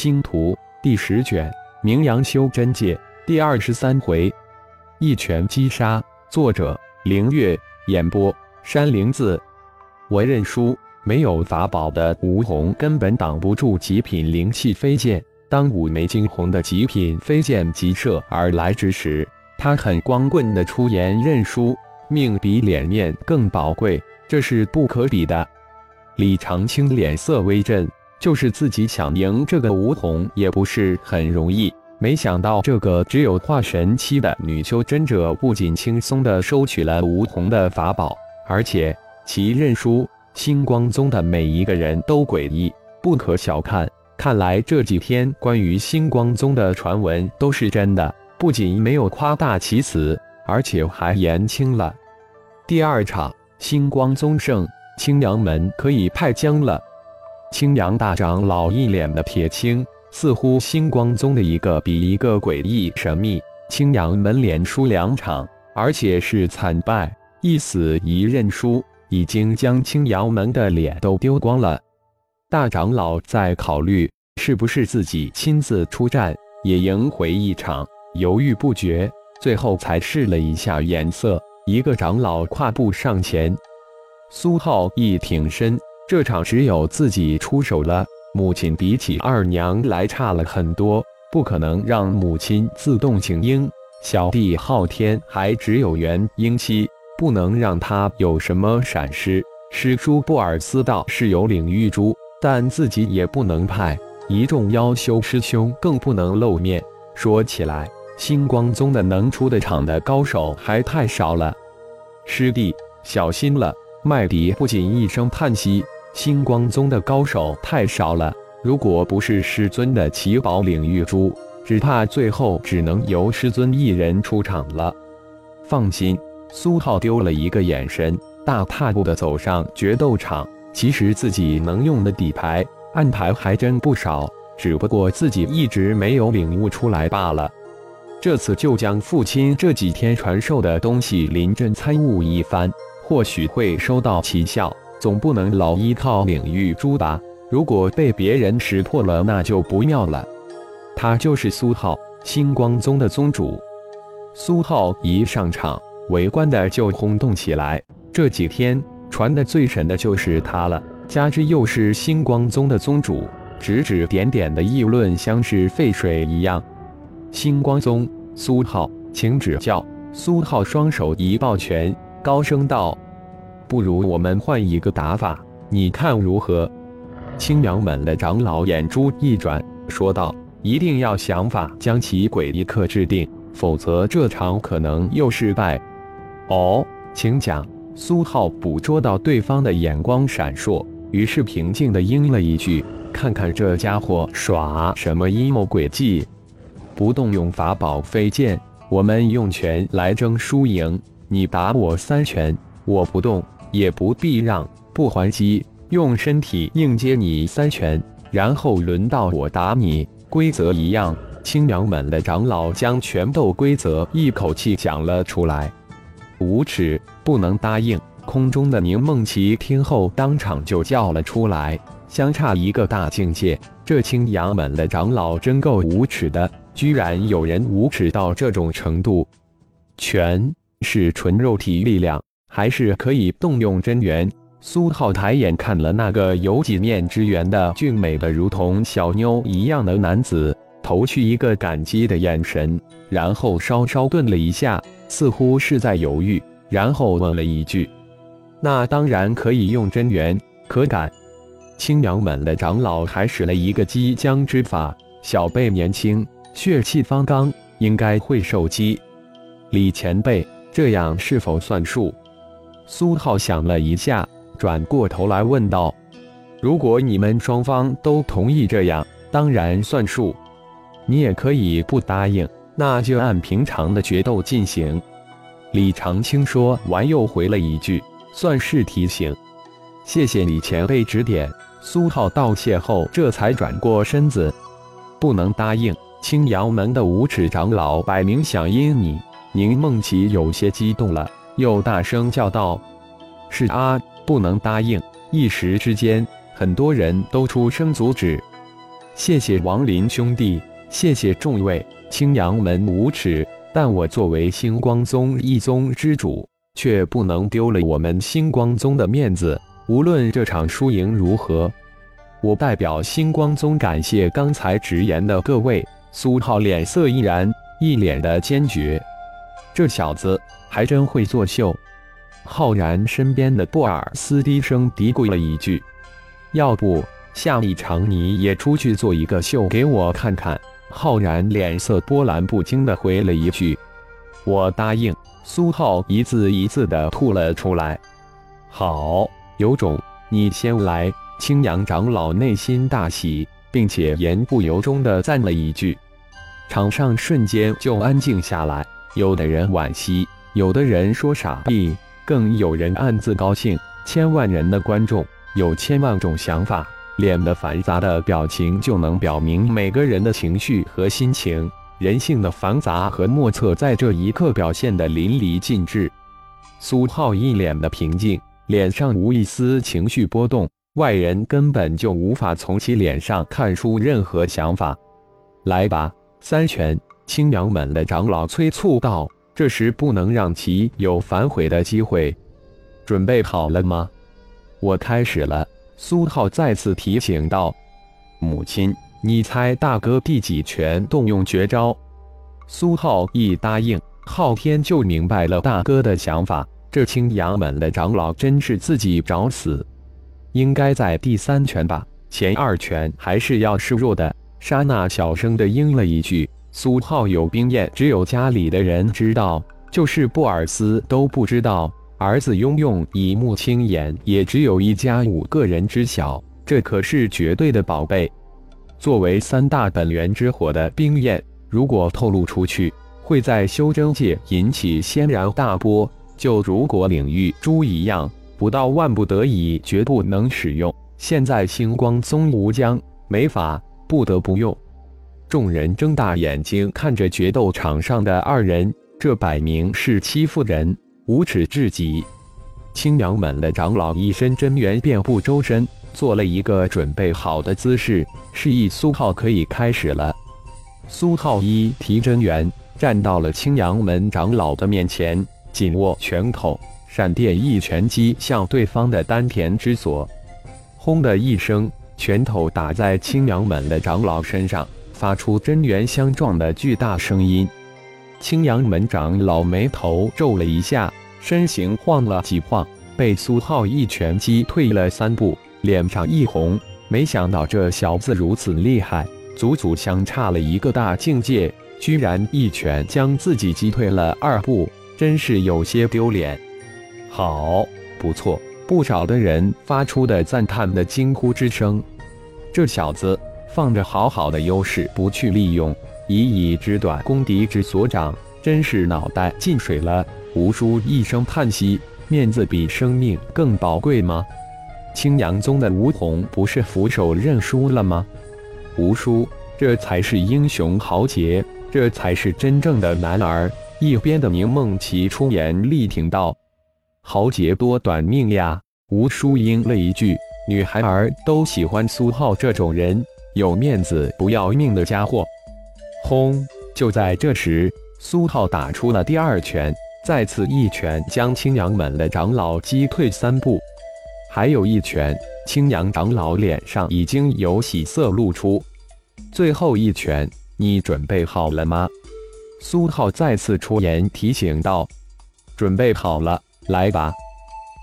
星图》第十卷，名扬修真界第二十三回，一拳击杀。作者：凌月。演播：山灵子。我认输。没有法宝的吴红根本挡不住极品灵气飞剑。当五枚惊鸿的极品飞剑急射而来之时，他很光棍的出言认输。命比脸面更宝贵，这是不可比的。李长青脸色微震，就是自己想赢这个梧桐也不是很容易。没想到这个只有化神期的女修真者，不仅轻松地收取了梧桐的法宝，而且其认输。星光宗的每一个人都诡异，不可小看。看来这几天关于星光宗的传闻都是真的，不仅没有夸大其词，而且还言轻了。第二场，星光宗胜，青阳门可以派将了。青阳大长老一脸的铁青。似乎星光宗的一个比一个诡异神秘，青阳门连输两场，而且是惨败，一死一认输，已经将青阳门的脸都丢光了。大长老在考虑是不是自己亲自出战，也赢回一场，犹豫不决，最后才试了一下眼色。一个长老跨步上前，苏浩一挺身，这场只有自己出手了。母亲比起二娘来差了很多，不可能让母亲自动请缨。小弟昊天还只有元婴期，不能让他有什么闪失。师叔布尔斯道是有领域珠，但自己也不能派一众妖修师兄，更不能露面。说起来，星光宗的能出的场的高手还太少了。师弟，小心了！麦迪不仅一声叹息。星光宗的高手太少了，如果不是师尊的奇宝领域珠，只怕最后只能由师尊一人出场了。放心，苏浩丢了一个眼神，大踏步的走上决斗场。其实自己能用的底牌暗牌还真不少，只不过自己一直没有领悟出来罢了。这次就将父亲这几天传授的东西临阵参悟一番，或许会收到奇效。总不能老依靠领域猪吧？如果被别人识破了，那就不妙了。他就是苏浩，星光宗的宗主。苏浩一上场，围观的就轰动起来。这几天传的最神的就是他了，加之又是星光宗的宗主，指指点点的议论像是沸水一样。星光宗，苏浩，请指教。苏浩双手一抱拳，高声道。不如我们换一个打法，你看如何？青阳门的长老眼珠一转，说道：“一定要想法将其诡异克制定，否则这场可能又失败。”哦，请讲。苏浩捕捉到对方的眼光闪烁，于是平静地应了一句：“看看这家伙耍什么阴谋诡计！不动用法宝飞剑，我们用拳来争输赢。你打我三拳，我不动。”也不避让，不还击，用身体硬接你三拳，然后轮到我打你。规则一样。青阳门的长老将拳斗规则一口气讲了出来。无耻，不能答应！空中的宁梦琪听后当场就叫了出来，相差一个大境界。这青阳门的长老真够无耻的，居然有人无耻到这种程度。拳是纯肉体力量。还是可以动用真元。苏浩抬眼看了那个有几面之缘的俊美的如同小妞一样的男子，投去一个感激的眼神，然后稍稍顿了一下，似乎是在犹豫，然后问了一句：“那当然可以用真元，可敢？”青阳门的长老还使了一个激将之法，小辈年轻，血气方刚，应该会受激。李前辈，这样是否算数？苏浩想了一下，转过头来问道：“如果你们双方都同意这样，当然算数。你也可以不答应，那就按平常的决斗进行。”李长青说完，又回了一句：“算是提醒，谢谢李前辈指点。”苏浩道谢后，这才转过身子：“不能答应。”青阳门的无耻长老摆明想阴你。宁梦琪有些激动了。又大声叫道：“是啊，不能答应！”一时之间，很多人都出声阻止。谢谢王林兄弟，谢谢众位。青阳门无耻，但我作为星光宗一宗之主，却不能丢了我们星光宗的面子。无论这场输赢如何，我代表星光宗感谢刚才直言的各位。苏浩脸色毅然，一脸的坚决。这小子还真会作秀。浩然身边的布尔斯低声嘀咕了一句：“要不下一场你也出去做一个秀给我看看？”浩然脸色波澜不惊的回了一句：“我答应。”苏浩一字一字的吐了出来：“好，有种，你先来。”青阳长老内心大喜。并且言不由衷地赞了一句，场上瞬间就安静下来。有的人惋惜，有的人说傻逼，更有人暗自高兴。千万人的观众有千万种想法，脸的繁杂的表情就能表明每个人的情绪和心情。人性的繁杂和莫测在这一刻表现得淋漓尽致。苏浩一脸的平静，脸上无一丝情绪波动。外人根本就无法从其脸上看出任何想法。来吧，三拳！青阳门的长老催促道。这时不能让其有反悔的机会。准备好了吗？我开始了。苏浩再次提醒道。母亲，你猜大哥第几拳动用绝招？苏浩一答应，昊天就明白了大哥的想法。这青阳门的长老真是自己找死。应该在第三拳吧，前二拳还是要示弱的。莎娜小声的应了一句：“苏浩有兵验，只有家里的人知道，就是布尔斯都不知道。儿子拥用以目青眼，也只有一家五个人知晓。这可是绝对的宝贝。作为三大本源之火的冰焰，如果透露出去，会在修真界引起轩然大波，就如果领域珠一样。”不到万不得已，绝不能使用。现在星光宗无疆，没法，不得不用。众人睁大眼睛看着决斗场上的二人，这摆明是欺负人，无耻至极。青阳门的长老一身真元遍布周身，做了一个准备好的姿势，示意苏浩可以开始了。苏浩一提真元，站到了青阳门长老的面前，紧握拳头。闪电一拳击向对方的丹田之所，轰的一声，拳头打在青阳门的长老身上，发出真元相撞的巨大声音。青阳门长老眉头皱了一下，身形晃了几晃，被苏浩一拳击退了三步，脸上一红。没想到这小子如此厉害，足足相差了一个大境界，居然一拳将自己击退了二步，真是有些丢脸。好，不错，不少的人发出的赞叹的惊呼之声。这小子放着好好的优势不去利用，以以之短攻敌之所长，真是脑袋进水了。吴叔一声叹息：面子比生命更宝贵吗？青阳宗的吴红不是俯首认输了吗？吴叔，这才是英雄豪杰，这才是真正的男儿。一边的宁梦琪出言力挺道。豪杰多短命呀！吴叔应了一句：“女孩儿都喜欢苏浩这种人，有面子不要命的家伙。”轰！就在这时，苏浩打出了第二拳，再次一拳将青阳门的长老击退三步。还有一拳，青阳长老脸上已经有喜色露出。最后一拳，你准备好了吗？苏浩再次出言提醒道：“准备好了。”来吧！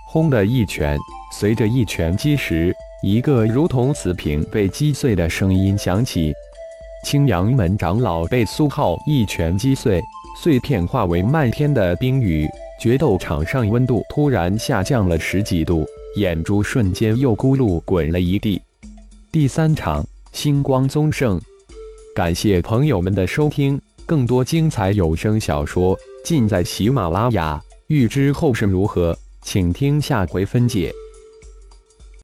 轰的一拳，随着一拳击时，一个如同瓷瓶被击碎的声音响起。青阳门长老被苏浩一拳击碎，碎片化为漫天的冰雨。决斗场上温度突然下降了十几度，眼珠瞬间又咕噜滚了一地。第三场，星光宗胜。感谢朋友们的收听，更多精彩有声小说尽在喜马拉雅。欲知后事如何，请听下回分解。